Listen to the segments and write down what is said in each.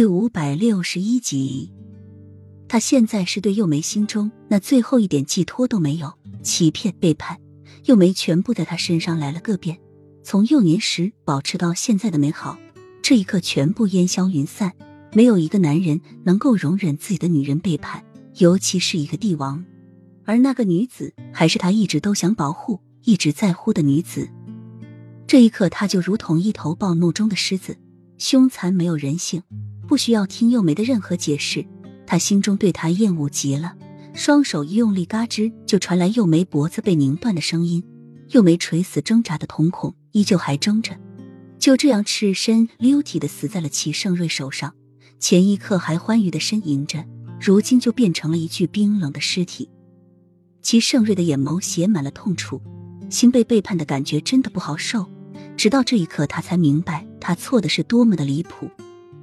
第五百六十一集，他现在是对幼梅心中那最后一点寄托都没有，欺骗、背叛，幼梅全部在他身上来了个遍。从幼年时保持到现在的美好，这一刻全部烟消云散。没有一个男人能够容忍自己的女人背叛，尤其是一个帝王。而那个女子，还是他一直都想保护、一直在乎的女子。这一刻，他就如同一头暴怒中的狮子，凶残没有人性。不需要听幼梅的任何解释，他心中对她厌恶极了。双手一用力，嘎吱就传来幼梅脖子被拧断的声音。幼梅垂死挣扎的瞳孔依旧还睁着，就这样赤身溜体的死在了齐盛瑞手上。前一刻还欢愉的呻吟着，如今就变成了一具冰冷的尸体。齐盛瑞的眼眸写满了痛楚，心被背叛的感觉真的不好受。直到这一刻，他才明白他错的是多么的离谱。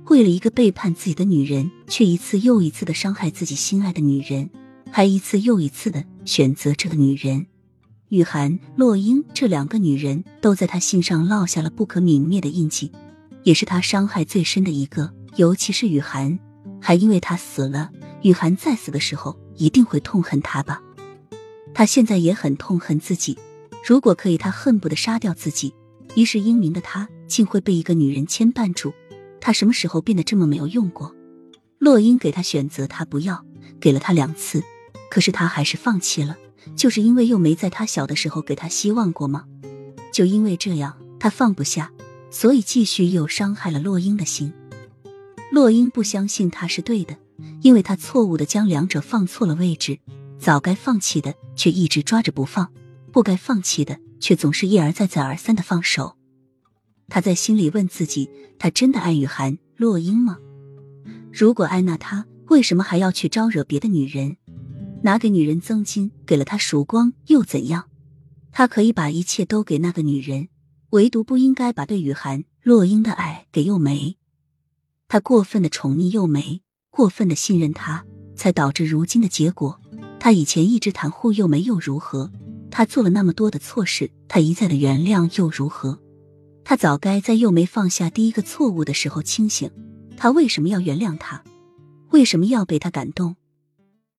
为了一个背叛自己的女人，却一次又一次的伤害自己心爱的女人，还一次又一次的选择这个女人。雨涵、洛英这两个女人都在他心上烙下了不可泯灭的印记，也是他伤害最深的一个。尤其是雨涵，还因为他死了，雨涵再死的时候一定会痛恨他吧？他现在也很痛恨自己，如果可以，他恨不得杀掉自己。一世英名的他，竟会被一个女人牵绊住。他什么时候变得这么没有用过？洛英给他选择，他不要，给了他两次，可是他还是放弃了，就是因为又没在他小的时候给他希望过吗？就因为这样，他放不下，所以继续又伤害了洛英的心。洛英不相信他是对的，因为他错误的将两者放错了位置，早该放弃的却一直抓着不放，不该放弃的却总是一而再再而三的放手。他在心里问自己：他真的爱雨涵、洛英吗？如果爱，那他为什么还要去招惹别的女人？拿给女人增金，给了他曙光又怎样？他可以把一切都给那个女人，唯独不应该把对雨涵、洛英的爱给幼梅。他过分的宠溺幼梅，过分的信任她，才导致如今的结果。他以前一直袒护幼梅又如何？他做了那么多的错事，他一再的原谅又如何？他早该在幼梅放下第一个错误的时候清醒。他为什么要原谅他？为什么要被他感动？